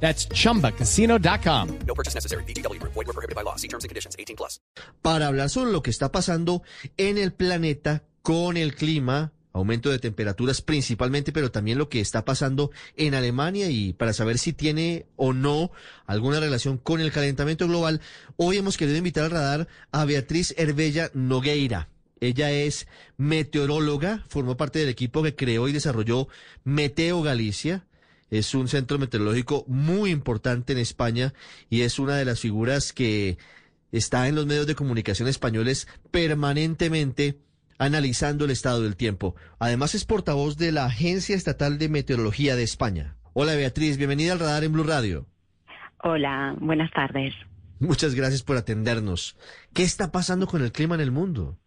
That's chumbacasino.com. No purchase necessary. BGW. Void were prohibited by law. See terms and conditions. 18 plus. para hablar sobre lo que está pasando en el planeta con el clima, aumento de temperaturas principalmente, pero también lo que está pasando en Alemania y para saber si tiene o no alguna relación con el calentamiento global, hoy hemos querido invitar al radar a Beatriz Herbella Nogueira. Ella es meteoróloga, formó parte del equipo que creó y desarrolló Meteo Galicia. Es un centro meteorológico muy importante en España y es una de las figuras que está en los medios de comunicación españoles permanentemente analizando el estado del tiempo. Además es portavoz de la Agencia Estatal de Meteorología de España. Hola Beatriz, bienvenida al radar en Blue Radio. Hola, buenas tardes. Muchas gracias por atendernos. ¿Qué está pasando con el clima en el mundo?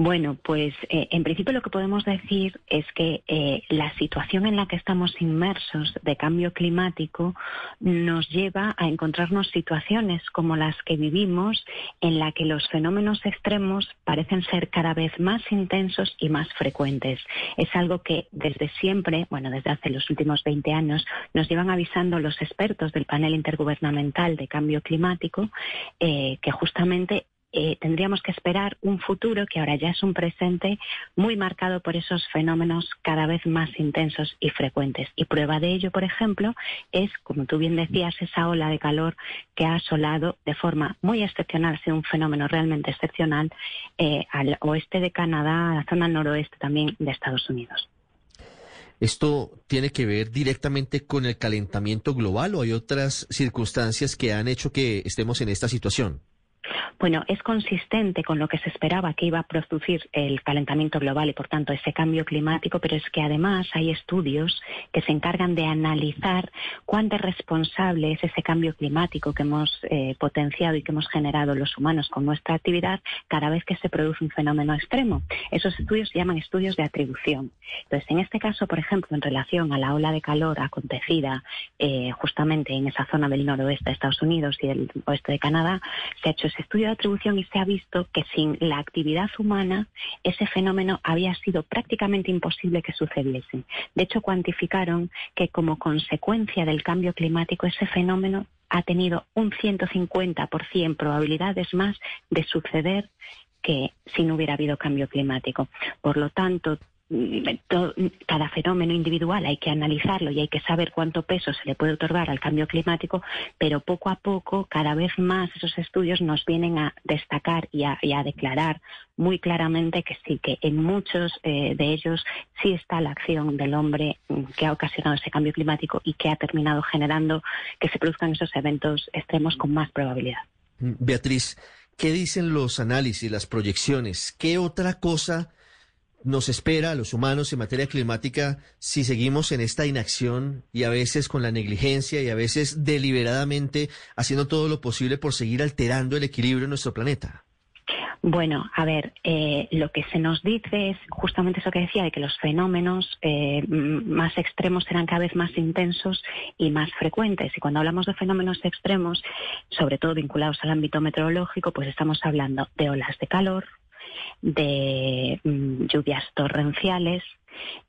Bueno, pues eh, en principio lo que podemos decir es que eh, la situación en la que estamos inmersos de cambio climático nos lleva a encontrarnos situaciones como las que vivimos en la que los fenómenos extremos parecen ser cada vez más intensos y más frecuentes. Es algo que desde siempre, bueno, desde hace los últimos 20 años, nos llevan avisando los expertos del panel intergubernamental de cambio climático eh, que justamente eh, tendríamos que esperar un futuro que ahora ya es un presente muy marcado por esos fenómenos cada vez más intensos y frecuentes. Y prueba de ello, por ejemplo, es, como tú bien decías, esa ola de calor que ha asolado de forma muy excepcional, ha sido un fenómeno realmente excepcional, eh, al oeste de Canadá, a la zona noroeste también de Estados Unidos. ¿Esto tiene que ver directamente con el calentamiento global o hay otras circunstancias que han hecho que estemos en esta situación? Bueno, es consistente con lo que se esperaba que iba a producir el calentamiento global y, por tanto, ese cambio climático, pero es que además hay estudios que se encargan de analizar cuánto es responsable es ese cambio climático que hemos eh, potenciado y que hemos generado los humanos con nuestra actividad cada vez que se produce un fenómeno extremo. Esos estudios se llaman estudios de atribución. Entonces, en este caso, por ejemplo, en relación a la ola de calor acontecida eh, justamente en esa zona del noroeste de Estados Unidos y del oeste de Canadá, se ha hecho ese estudio de atribución y se ha visto que sin la actividad humana ese fenómeno había sido prácticamente imposible que sucediese. De hecho, cuantificaron que como consecuencia del cambio climático ese fenómeno ha tenido un 150% probabilidades más de suceder que si no hubiera habido cambio climático. Por lo tanto, cada fenómeno individual hay que analizarlo y hay que saber cuánto peso se le puede otorgar al cambio climático, pero poco a poco, cada vez más esos estudios nos vienen a destacar y a, declarar muy claramente que sí, que en muchos eh, de ellos sí está la acción del hombre que ha ocasionado ese cambio climático y que ha terminado generando que se produzcan esos eventos extremos con más probabilidad. Beatriz, ¿qué dicen los análisis, las proyecciones? ¿Qué otra cosa nos espera a los humanos en materia climática si seguimos en esta inacción y a veces con la negligencia y a veces deliberadamente haciendo todo lo posible por seguir alterando el equilibrio en nuestro planeta? Bueno, a ver, eh, lo que se nos dice es justamente eso que decía, de que los fenómenos eh, más extremos serán cada vez más intensos y más frecuentes. Y cuando hablamos de fenómenos extremos, sobre todo vinculados al ámbito meteorológico, pues estamos hablando de olas de calor, de mm, lluvias torrenciales,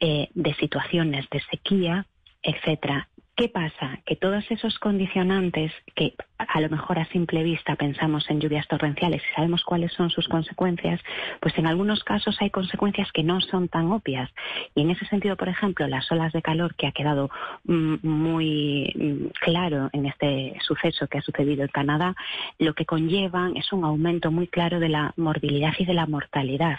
eh, de situaciones de sequía, etcétera. ¿Qué pasa? Que todos esos condicionantes que a lo mejor a simple vista pensamos en lluvias torrenciales y sabemos cuáles son sus consecuencias, pues en algunos casos hay consecuencias que no son tan obvias. Y en ese sentido, por ejemplo, las olas de calor que ha quedado mm, muy mm, claro en este suceso que ha sucedido en Canadá, lo que conllevan es un aumento muy claro de la morbilidad y de la mortalidad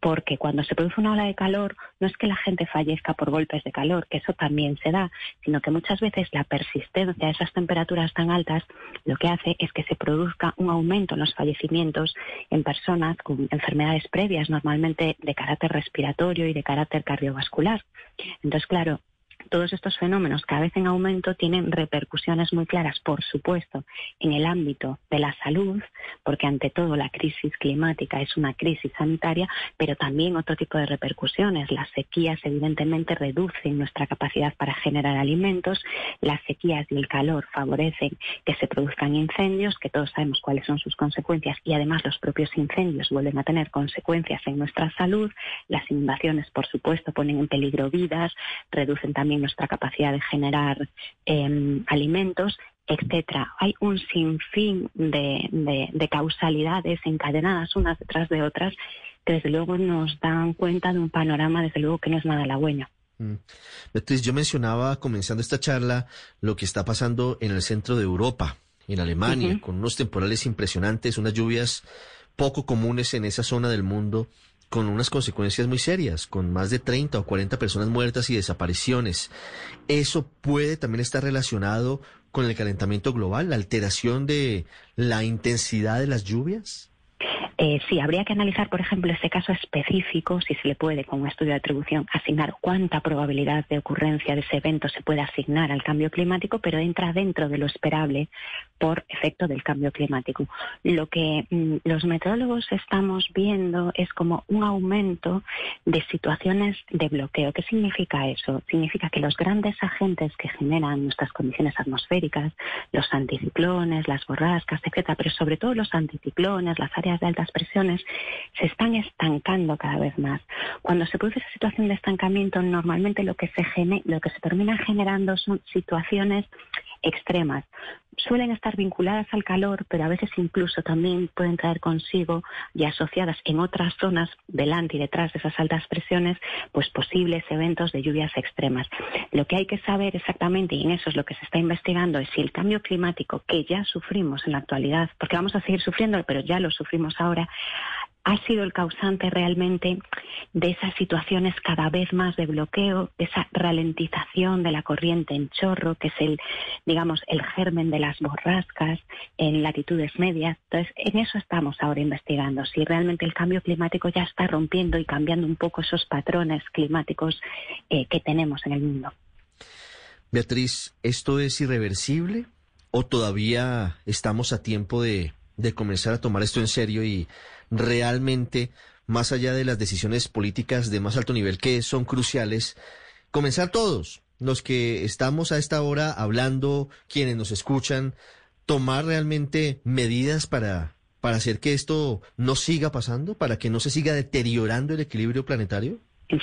porque cuando se produce una ola de calor no es que la gente fallezca por golpes de calor, que eso también se da, sino que muchas veces la persistencia de esas temperaturas tan altas lo que hace es que se produzca un aumento en los fallecimientos en personas con enfermedades previas, normalmente de carácter respiratorio y de carácter cardiovascular. Entonces, claro, todos estos fenómenos cada vez en aumento tienen repercusiones muy claras, por supuesto, en el ámbito de la salud, porque ante todo la crisis climática es una crisis sanitaria, pero también otro tipo de repercusiones. Las sequías evidentemente reducen nuestra capacidad para generar alimentos, las sequías y el calor favorecen que se produzcan incendios, que todos sabemos cuáles son sus consecuencias y además los propios incendios vuelven a tener consecuencias en nuestra salud. Las inundaciones, por supuesto, ponen en peligro vidas, reducen también nuestra capacidad de generar em, alimentos etcétera. Hay un sinfín de, de, causalidades encadenadas unas detrás de otras que desde luego nos dan cuenta de un panorama, desde luego que no es nada halagüeño. Mm. Beatriz, yo mencionaba comenzando esta charla lo que está pasando en el centro de Europa, en Alemania, con unos temporales impresionantes, unas lluvias poco comunes en esa zona del mundo con unas consecuencias muy serias, con más de 30 o 40 personas muertas y desapariciones. ¿Eso puede también estar relacionado con el calentamiento global, la alteración de la intensidad de las lluvias? Eh, sí, habría que analizar, por ejemplo, ese caso específico, si se le puede, con un estudio de atribución, asignar cuánta probabilidad de ocurrencia de ese evento se puede asignar al cambio climático, pero entra dentro de lo esperable por efecto del cambio climático. Lo que mm, los meteorólogos estamos viendo es como un aumento de situaciones de bloqueo. ¿Qué significa eso? Significa que los grandes agentes que generan nuestras condiciones atmosféricas, los anticiclones, las borrascas, etcétera, pero sobre todo los anticiclones, las áreas de alta presiones se están estancando cada vez más. Cuando se produce esa situación de estancamiento, normalmente lo que se, lo que se termina generando son situaciones extremas. Suelen estar vinculadas al calor, pero a veces incluso también pueden traer consigo y asociadas en otras zonas delante y detrás de esas altas presiones, pues posibles eventos de lluvias extremas. Lo que hay que saber exactamente, y en eso es lo que se está investigando, es si el cambio climático que ya sufrimos en la actualidad, porque vamos a seguir sufriendo, pero ya lo sufrimos ahora, ha sido el causante realmente de esas situaciones cada vez más de bloqueo, de esa ralentización de la corriente en chorro, que es el, digamos, el germen de las borrascas en latitudes medias. Entonces, en eso estamos ahora investigando, si realmente el cambio climático ya está rompiendo y cambiando un poco esos patrones climáticos eh, que tenemos en el mundo. Beatriz, ¿esto es irreversible o todavía estamos a tiempo de, de comenzar a tomar esto en serio y realmente, más allá de las decisiones políticas de más alto nivel que son cruciales, comenzar todos, los que estamos a esta hora hablando, quienes nos escuchan, tomar realmente medidas para, para hacer que esto no siga pasando, para que no se siga deteriorando el equilibrio planetario?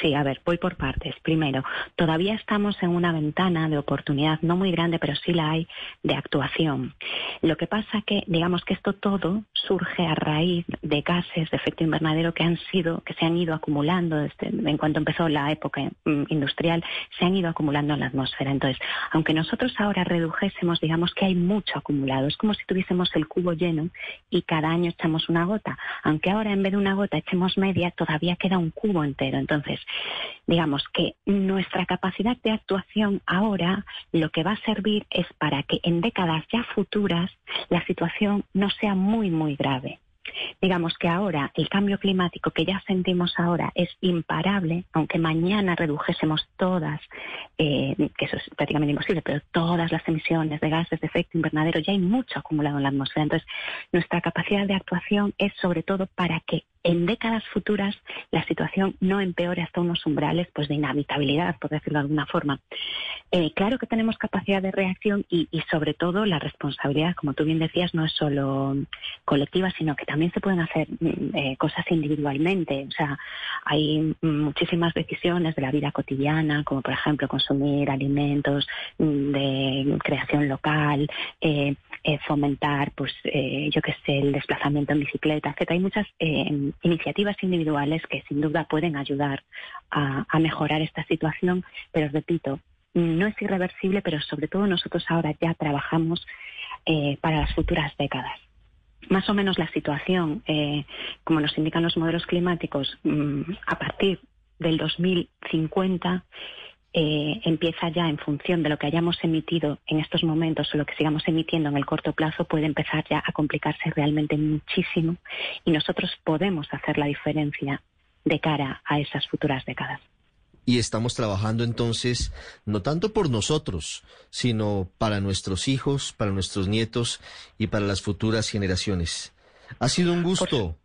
Sí, a ver, voy por partes. Primero, todavía estamos en una ventana de oportunidad no muy grande, pero sí la hay, de actuación. Lo que pasa que, digamos que esto todo surge a raíz de gases de efecto invernadero que han sido, que se han ido acumulando desde, en cuanto empezó la época mm, industrial, se han ido acumulando en la atmósfera. Entonces, aunque nosotros ahora redujésemos, digamos que hay mucho acumulado. Es como si tuviésemos el cubo lleno y cada año echamos una gota. Aunque ahora en vez de una gota echemos media, todavía queda un cubo entero. Entonces, entonces, digamos que nuestra capacidad de actuación ahora lo que va a servir es para que en décadas ya futuras la situación no sea muy, muy grave. Digamos que ahora el cambio climático que ya sentimos ahora es imparable, aunque mañana redujésemos todas, eh, que eso es prácticamente imposible, pero todas las emisiones de gases de efecto invernadero, ya hay mucho acumulado en la atmósfera. Entonces, nuestra capacidad de actuación es sobre todo para que en décadas futuras la situación no empeore hasta unos umbrales pues, de inhabitabilidad, por decirlo de alguna forma. Eh, claro que tenemos capacidad de reacción y, sobre todo la responsabilidad, como tú bien decías, no es solo colectiva, sino que también se pueden hacer mm, eh, cosas individualmente. O sea, hay muchísimas decisiones de la vida cotidiana, como por ejemplo consumir alimentos mm, de creación local, eh, fomentar, pues, yo qué sé, el desplazamiento en bicicleta, etc. Hay muchas iniciativas individuales que sin duda pueden ayudar a, mejorar esta situación, pero repito, no es irreversible, pero sobre todo nosotros ahora ya trabajamos eh, para las futuras décadas. Más o menos la situación, eh, como nos indican los modelos climáticos, mm, a partir del 2050 eh, empieza ya en función de lo que hayamos emitido en estos momentos o lo que sigamos emitiendo en el corto plazo, puede empezar ya a complicarse realmente muchísimo y nosotros podemos hacer la diferencia de cara a esas futuras décadas. y estamos trabajando entonces no tanto por nosotros, sino para nuestros hijos, para nuestros nietos y para las futuras generaciones. Ha sido un gusto.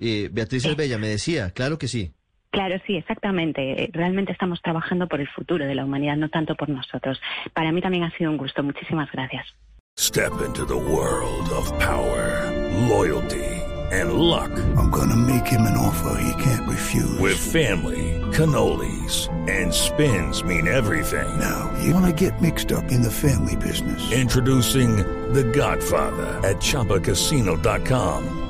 Eh, Beatriz Bella me decía, claro que sí. Claro, sí, exactamente. Realmente estamos trabajando por el futuro de la humanidad, no tanto por nosotros. Para mí también ha sido un gusto. Muchísimas gracias. Step into the world of power, loyalty, and luck. I'm gonna make him an offer he can't refuse. With family, cannolis, and spins mean everything. Now, you wanna get mixed up in the family business. Introducing The Godfather at ChumbaCasino.com.